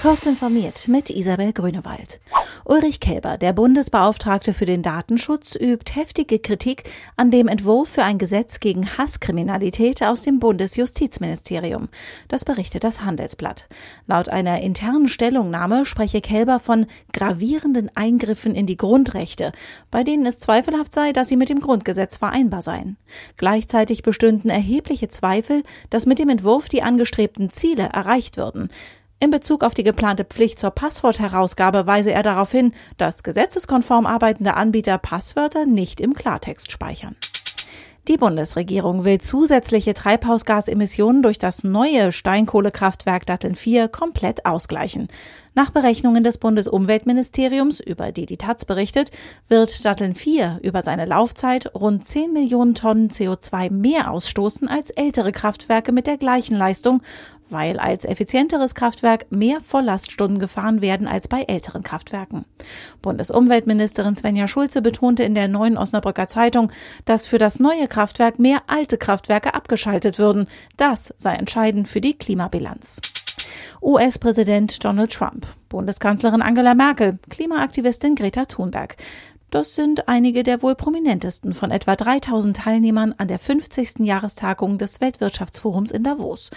Kurz informiert mit Isabel Grünewald. Ulrich Kelber, der Bundesbeauftragte für den Datenschutz, übt heftige Kritik an dem Entwurf für ein Gesetz gegen Hasskriminalität aus dem Bundesjustizministerium. Das berichtet das Handelsblatt. Laut einer internen Stellungnahme spreche Kelber von gravierenden Eingriffen in die Grundrechte, bei denen es zweifelhaft sei, dass sie mit dem Grundgesetz vereinbar seien. Gleichzeitig bestünden erhebliche Zweifel, dass mit dem Entwurf die angestrebten Ziele erreicht würden. In Bezug auf die geplante Pflicht zur Passwortherausgabe weise er darauf hin, dass gesetzeskonform arbeitende Anbieter Passwörter nicht im Klartext speichern. Die Bundesregierung will zusätzliche Treibhausgasemissionen durch das neue Steinkohlekraftwerk Datteln 4 komplett ausgleichen. Nach Berechnungen des Bundesumweltministeriums, über die die Taz berichtet, wird Datteln 4 über seine Laufzeit rund 10 Millionen Tonnen CO2 mehr ausstoßen als ältere Kraftwerke mit der gleichen Leistung weil als effizienteres Kraftwerk mehr Volllaststunden gefahren werden als bei älteren Kraftwerken. Bundesumweltministerin Svenja Schulze betonte in der neuen Osnabrücker Zeitung, dass für das neue Kraftwerk mehr alte Kraftwerke abgeschaltet würden. Das sei entscheidend für die Klimabilanz. US-Präsident Donald Trump, Bundeskanzlerin Angela Merkel, Klimaaktivistin Greta Thunberg. Das sind einige der wohl prominentesten von etwa 3000 Teilnehmern an der 50. Jahrestagung des Weltwirtschaftsforums in Davos.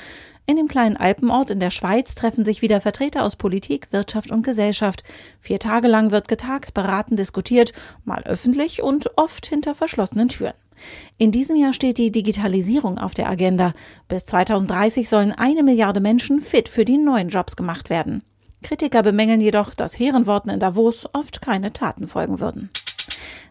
In dem kleinen Alpenort in der Schweiz treffen sich wieder Vertreter aus Politik, Wirtschaft und Gesellschaft. Vier Tage lang wird getagt, beraten, diskutiert, mal öffentlich und oft hinter verschlossenen Türen. In diesem Jahr steht die Digitalisierung auf der Agenda. Bis 2030 sollen eine Milliarde Menschen fit für die neuen Jobs gemacht werden. Kritiker bemängeln jedoch, dass Herrenworten in Davos oft keine Taten folgen würden.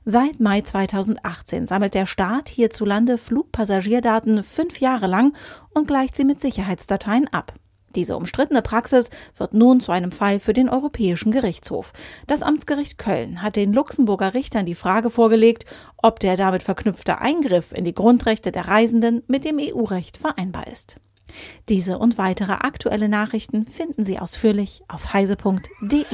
Seit Mai 2018 sammelt der Staat hierzulande Flugpassagierdaten fünf Jahre lang und gleicht sie mit Sicherheitsdateien ab. Diese umstrittene Praxis wird nun zu einem Fall für den Europäischen Gerichtshof. Das Amtsgericht Köln hat den Luxemburger Richtern die Frage vorgelegt, ob der damit verknüpfte Eingriff in die Grundrechte der Reisenden mit dem EU-Recht vereinbar ist. Diese und weitere aktuelle Nachrichten finden Sie ausführlich auf heise.de.